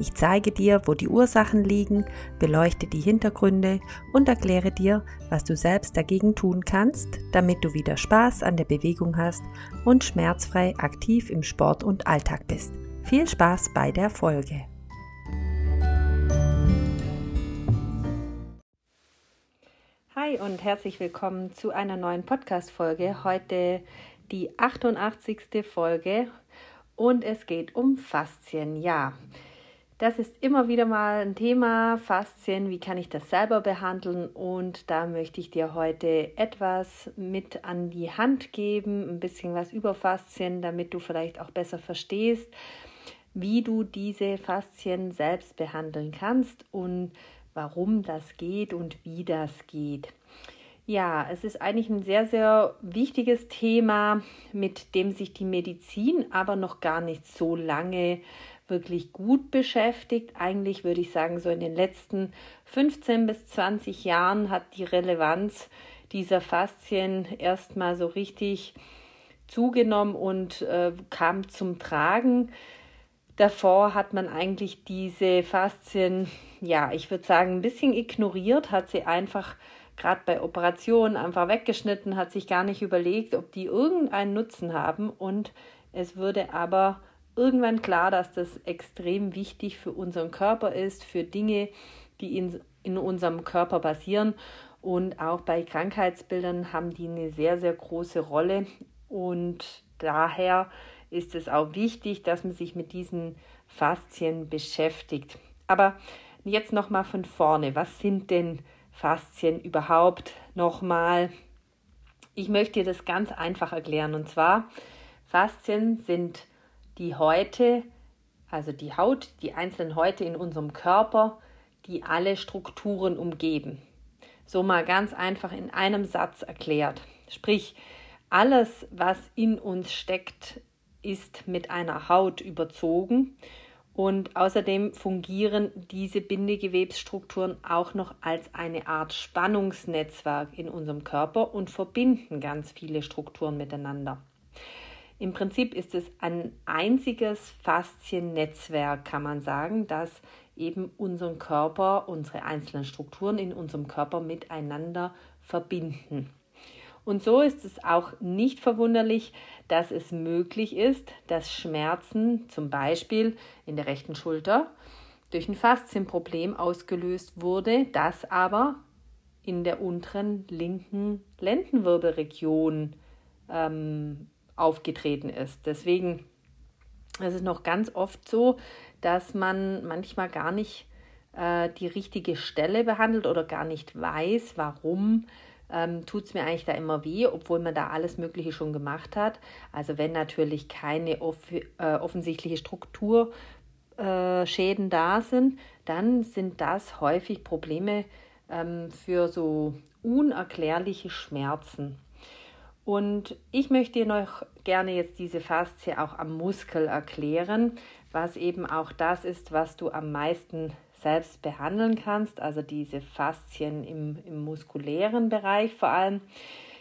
ich zeige dir, wo die Ursachen liegen, beleuchte die Hintergründe und erkläre dir, was du selbst dagegen tun kannst, damit du wieder Spaß an der Bewegung hast und schmerzfrei aktiv im Sport und Alltag bist. Viel Spaß bei der Folge. Hi und herzlich willkommen zu einer neuen Podcast-Folge. Heute die 88. Folge und es geht um Faszien. Ja, das ist immer wieder mal ein Thema, Faszien, wie kann ich das selber behandeln und da möchte ich dir heute etwas mit an die Hand geben, ein bisschen was über Faszien, damit du vielleicht auch besser verstehst, wie du diese Faszien selbst behandeln kannst und warum das geht und wie das geht. Ja, es ist eigentlich ein sehr, sehr wichtiges Thema, mit dem sich die Medizin aber noch gar nicht so lange wirklich gut beschäftigt. Eigentlich würde ich sagen, so in den letzten 15 bis 20 Jahren hat die Relevanz dieser Faszien erstmal so richtig zugenommen und äh, kam zum Tragen. Davor hat man eigentlich diese Faszien, ja, ich würde sagen, ein bisschen ignoriert, hat sie einfach gerade bei Operationen einfach weggeschnitten, hat sich gar nicht überlegt, ob die irgendeinen Nutzen haben und es würde aber irgendwann klar, dass das extrem wichtig für unseren Körper ist, für Dinge, die in, in unserem Körper passieren. Und auch bei Krankheitsbildern haben die eine sehr, sehr große Rolle. Und daher ist es auch wichtig, dass man sich mit diesen Faszien beschäftigt. Aber jetzt nochmal von vorne. Was sind denn Faszien überhaupt? Nochmal. Ich möchte dir das ganz einfach erklären. Und zwar, Faszien sind die Häute, also die Haut, die einzelnen Häute in unserem Körper, die alle Strukturen umgeben. So mal ganz einfach in einem Satz erklärt. Sprich, alles, was in uns steckt, ist mit einer Haut überzogen und außerdem fungieren diese Bindegewebsstrukturen auch noch als eine Art Spannungsnetzwerk in unserem Körper und verbinden ganz viele Strukturen miteinander. Im Prinzip ist es ein einziges Fasziennetzwerk, kann man sagen, das eben unseren Körper, unsere einzelnen Strukturen in unserem Körper miteinander verbinden. Und so ist es auch nicht verwunderlich, dass es möglich ist, dass Schmerzen zum Beispiel in der rechten Schulter durch ein Faszienproblem ausgelöst wurde, das aber in der unteren linken Lendenwirbelregion ähm, aufgetreten ist. Deswegen ist es noch ganz oft so, dass man manchmal gar nicht äh, die richtige Stelle behandelt oder gar nicht weiß, warum ähm, tut es mir eigentlich da immer weh, obwohl man da alles Mögliche schon gemacht hat. Also wenn natürlich keine off äh, offensichtliche Strukturschäden äh, da sind, dann sind das häufig Probleme ähm, für so unerklärliche Schmerzen. Und ich möchte noch gerne jetzt diese Faszie auch am Muskel erklären, was eben auch das ist, was du am meisten selbst behandeln kannst, also diese Faszien im, im muskulären Bereich vor allem.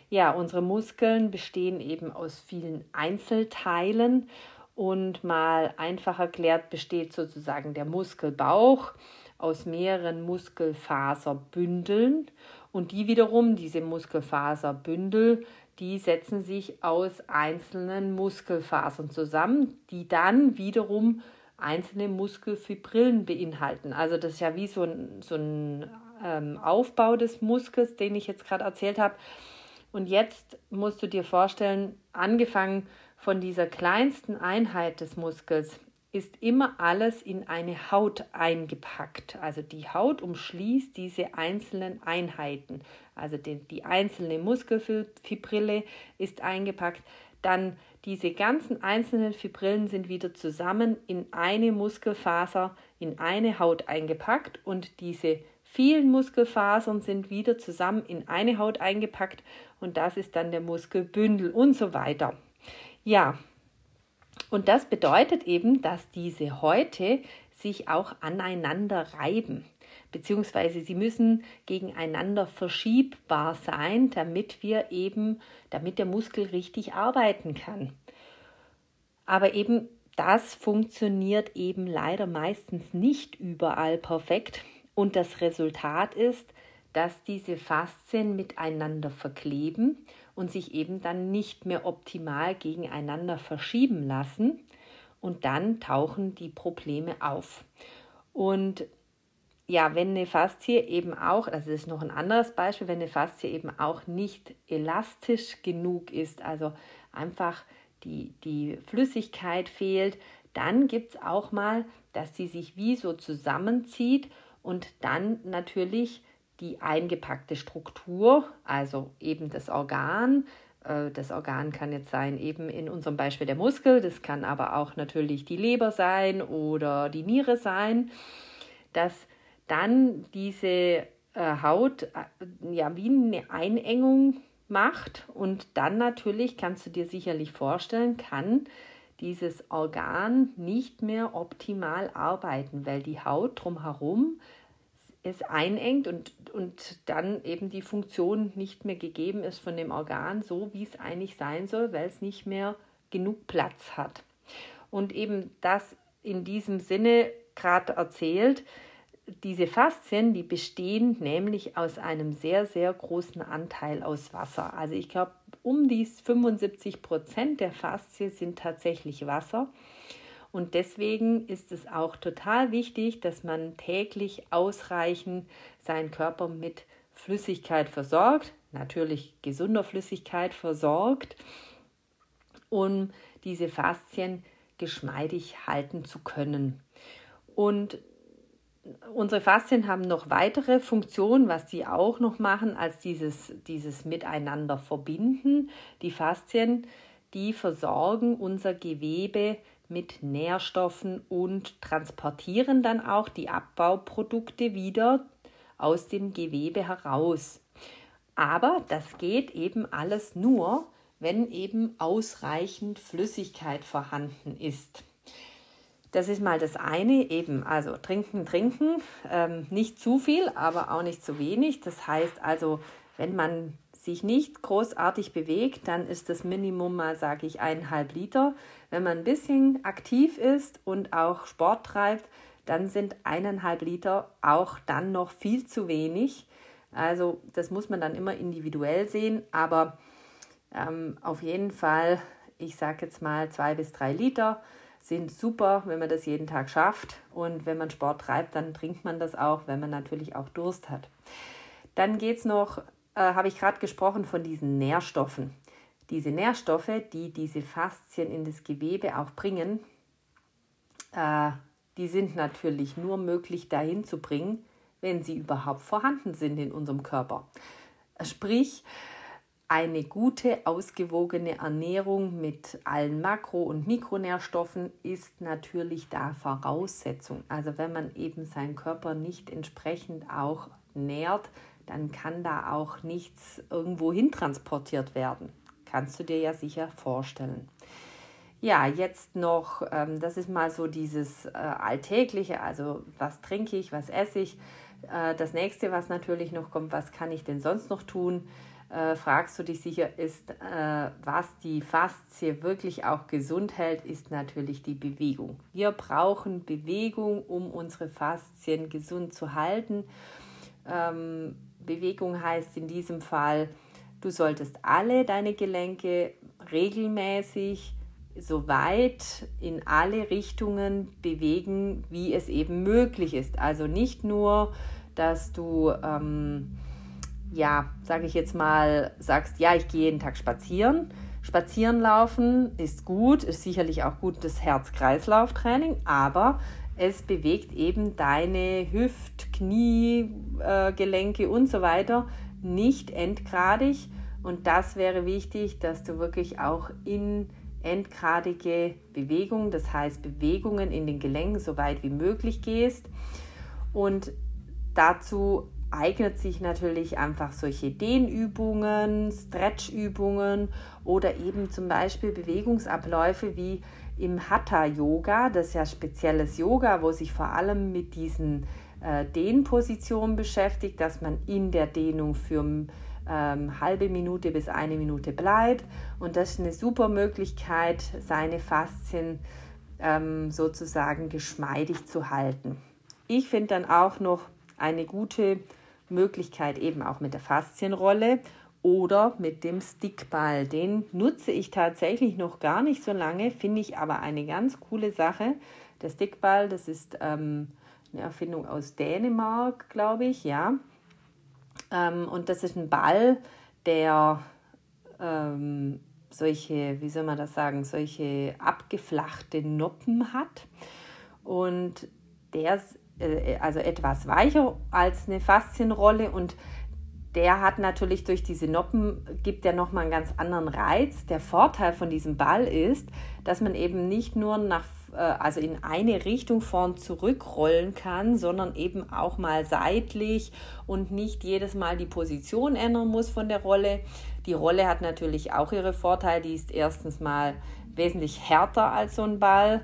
Ja, unsere Muskeln bestehen eben aus vielen Einzelteilen und mal einfach erklärt besteht sozusagen der Muskelbauch aus mehreren Muskelfaserbündeln und die wiederum, diese Muskelfaserbündel, die setzen sich aus einzelnen Muskelfasern zusammen, die dann wiederum einzelne Muskelfibrillen beinhalten. Also das ist ja wie so ein, so ein ähm, Aufbau des Muskels, den ich jetzt gerade erzählt habe. Und jetzt musst du dir vorstellen, angefangen von dieser kleinsten Einheit des Muskels ist immer alles in eine Haut eingepackt. Also die Haut umschließt diese einzelnen Einheiten. Also die, die einzelne Muskelfibrille ist eingepackt. Dann diese ganzen einzelnen Fibrillen sind wieder zusammen in eine Muskelfaser, in eine Haut eingepackt und diese vielen Muskelfasern sind wieder zusammen in eine Haut eingepackt und das ist dann der Muskelbündel und so weiter. Ja, und das bedeutet eben, dass diese Häute sich auch aneinander reiben, beziehungsweise sie müssen gegeneinander verschiebbar sein, damit wir eben, damit der Muskel richtig arbeiten kann. Aber eben das funktioniert eben leider meistens nicht überall perfekt und das Resultat ist, dass diese Faszien miteinander verkleben und sich eben dann nicht mehr optimal gegeneinander verschieben lassen und dann tauchen die Probleme auf. Und ja, wenn eine Faszie eben auch, das ist noch ein anderes Beispiel, wenn eine Faszie eben auch nicht elastisch genug ist, also einfach die, die Flüssigkeit fehlt, dann gibt es auch mal, dass sie sich wie so zusammenzieht und dann natürlich die eingepackte Struktur, also eben das Organ, äh, das Organ kann jetzt sein, eben in unserem Beispiel der Muskel, das kann aber auch natürlich die Leber sein oder die Niere sein, dass dann diese äh, Haut äh, ja wie eine Einengung macht und dann natürlich, kannst du dir sicherlich vorstellen, kann dieses Organ nicht mehr optimal arbeiten, weil die Haut drumherum es einengt und, und dann eben die Funktion nicht mehr gegeben ist von dem Organ, so wie es eigentlich sein soll, weil es nicht mehr genug Platz hat. Und eben das in diesem Sinne gerade erzählt, diese Faszien, die bestehen nämlich aus einem sehr, sehr großen Anteil aus Wasser. Also ich glaube, um die 75 Prozent der Faszien sind tatsächlich Wasser. Und deswegen ist es auch total wichtig, dass man täglich ausreichend seinen Körper mit Flüssigkeit versorgt, natürlich gesunder Flüssigkeit versorgt, um diese Faszien geschmeidig halten zu können. Und unsere Faszien haben noch weitere Funktionen, was sie auch noch machen, als dieses, dieses Miteinander verbinden. Die Faszien, die versorgen unser Gewebe mit Nährstoffen und transportieren dann auch die Abbauprodukte wieder aus dem Gewebe heraus. Aber das geht eben alles nur, wenn eben ausreichend Flüssigkeit vorhanden ist. Das ist mal das eine, eben also trinken, trinken, ähm, nicht zu viel, aber auch nicht zu wenig. Das heißt also, wenn man sich nicht großartig bewegt, dann ist das Minimum mal, sage ich, eineinhalb Liter. Wenn man ein bisschen aktiv ist und auch Sport treibt, dann sind eineinhalb Liter auch dann noch viel zu wenig. Also das muss man dann immer individuell sehen, aber ähm, auf jeden Fall, ich sage jetzt mal zwei bis drei Liter sind super, wenn man das jeden Tag schafft. Und wenn man Sport treibt, dann trinkt man das auch, wenn man natürlich auch Durst hat. Dann geht es noch äh, habe ich gerade gesprochen von diesen Nährstoffen. Diese Nährstoffe, die diese Faszien in das Gewebe auch bringen, äh, die sind natürlich nur möglich dahin zu bringen, wenn sie überhaupt vorhanden sind in unserem Körper. Sprich, eine gute, ausgewogene Ernährung mit allen Makro- und Mikronährstoffen ist natürlich da Voraussetzung. Also wenn man eben seinen Körper nicht entsprechend auch nährt, dann kann da auch nichts irgendwo hin transportiert werden. Kannst du dir ja sicher vorstellen. Ja, jetzt noch, ähm, das ist mal so dieses äh, Alltägliche, also was trinke ich, was esse ich. Äh, das nächste, was natürlich noch kommt, was kann ich denn sonst noch tun? Äh, fragst du dich sicher, ist, äh, was die Faszie wirklich auch gesund hält, ist natürlich die Bewegung. Wir brauchen Bewegung, um unsere Faszien gesund zu halten. Ähm, Bewegung heißt in diesem Fall, du solltest alle deine Gelenke regelmäßig so weit in alle Richtungen bewegen, wie es eben möglich ist. Also nicht nur, dass du, ähm, ja, sage ich jetzt mal, sagst, ja, ich gehe jeden Tag spazieren. Spazieren laufen ist gut, ist sicherlich auch gut das Herz-Kreislauf-Training, aber es bewegt eben deine Hüft-, Knie, äh, Gelenke und so weiter nicht endgradig. Und das wäre wichtig, dass du wirklich auch in endgradige Bewegung, das heißt Bewegungen in den Gelenken so weit wie möglich gehst. Und dazu eignet sich natürlich einfach solche Dehnübungen, Stretchübungen oder eben zum Beispiel Bewegungsabläufe wie im Hatha-Yoga, das ist ja spezielles Yoga, wo sich vor allem mit diesen äh, Dehnpositionen beschäftigt, dass man in der Dehnung für ähm, halbe Minute bis eine Minute bleibt. Und das ist eine super Möglichkeit, seine Faszien ähm, sozusagen geschmeidig zu halten. Ich finde dann auch noch eine gute Möglichkeit eben auch mit der Faszienrolle oder mit dem Stickball. Den nutze ich tatsächlich noch gar nicht so lange, finde ich aber eine ganz coole Sache. Der Stickball, das ist ähm, eine Erfindung aus Dänemark, glaube ich, ja. Ähm, und das ist ein Ball, der ähm, solche, wie soll man das sagen, solche abgeflachte Noppen hat. Und der äh, also etwas weicher als eine Faszienrolle und der hat natürlich durch diese Noppen, gibt ja nochmal einen ganz anderen Reiz. Der Vorteil von diesem Ball ist, dass man eben nicht nur nach, äh, also in eine Richtung vorn zurückrollen kann, sondern eben auch mal seitlich und nicht jedes Mal die Position ändern muss von der Rolle. Die Rolle hat natürlich auch ihre Vorteile. Die ist erstens mal wesentlich härter als so ein Ball.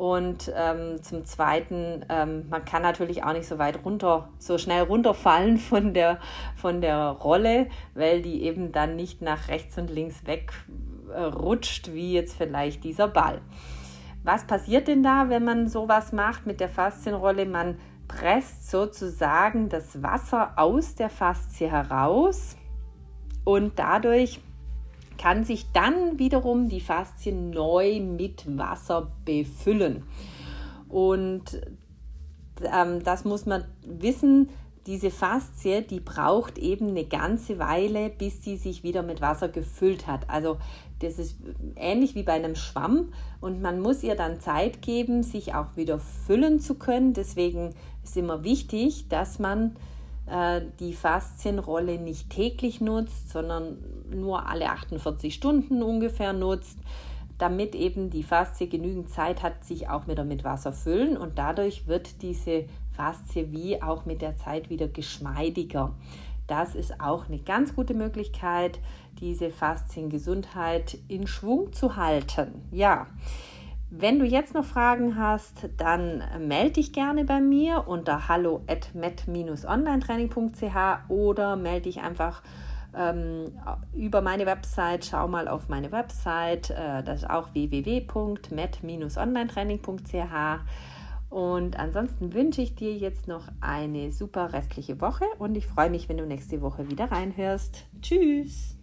Und ähm, zum Zweiten, ähm, man kann natürlich auch nicht so weit runter, so schnell runterfallen von der, von der Rolle, weil die eben dann nicht nach rechts und links wegrutscht, äh, wie jetzt vielleicht dieser Ball. Was passiert denn da, wenn man sowas macht mit der Faszienrolle? Man presst sozusagen das Wasser aus der Faszie heraus und dadurch kann sich dann wiederum die Faszie neu mit Wasser befüllen. Und ähm, das muss man wissen, diese Faszie, die braucht eben eine ganze Weile, bis sie sich wieder mit Wasser gefüllt hat. Also das ist ähnlich wie bei einem Schwamm und man muss ihr dann Zeit geben, sich auch wieder füllen zu können. Deswegen ist immer wichtig, dass man äh, die Faszienrolle nicht täglich nutzt, sondern nur alle 48 Stunden ungefähr nutzt, damit eben die Faszie genügend Zeit hat, sich auch wieder mit Wasser füllen und dadurch wird diese Faszie wie auch mit der Zeit wieder geschmeidiger. Das ist auch eine ganz gute Möglichkeit, diese Fasziengesundheit in Schwung zu halten. Ja, wenn du jetzt noch Fragen hast, dann melde dich gerne bei mir unter hallo at met-online-training.ch oder melde dich einfach ähm, über meine Website. Schau mal auf meine Website, äh, das ist auch www.met-online-training.ch. Und ansonsten wünsche ich dir jetzt noch eine super restliche Woche und ich freue mich, wenn du nächste Woche wieder reinhörst. Tschüss!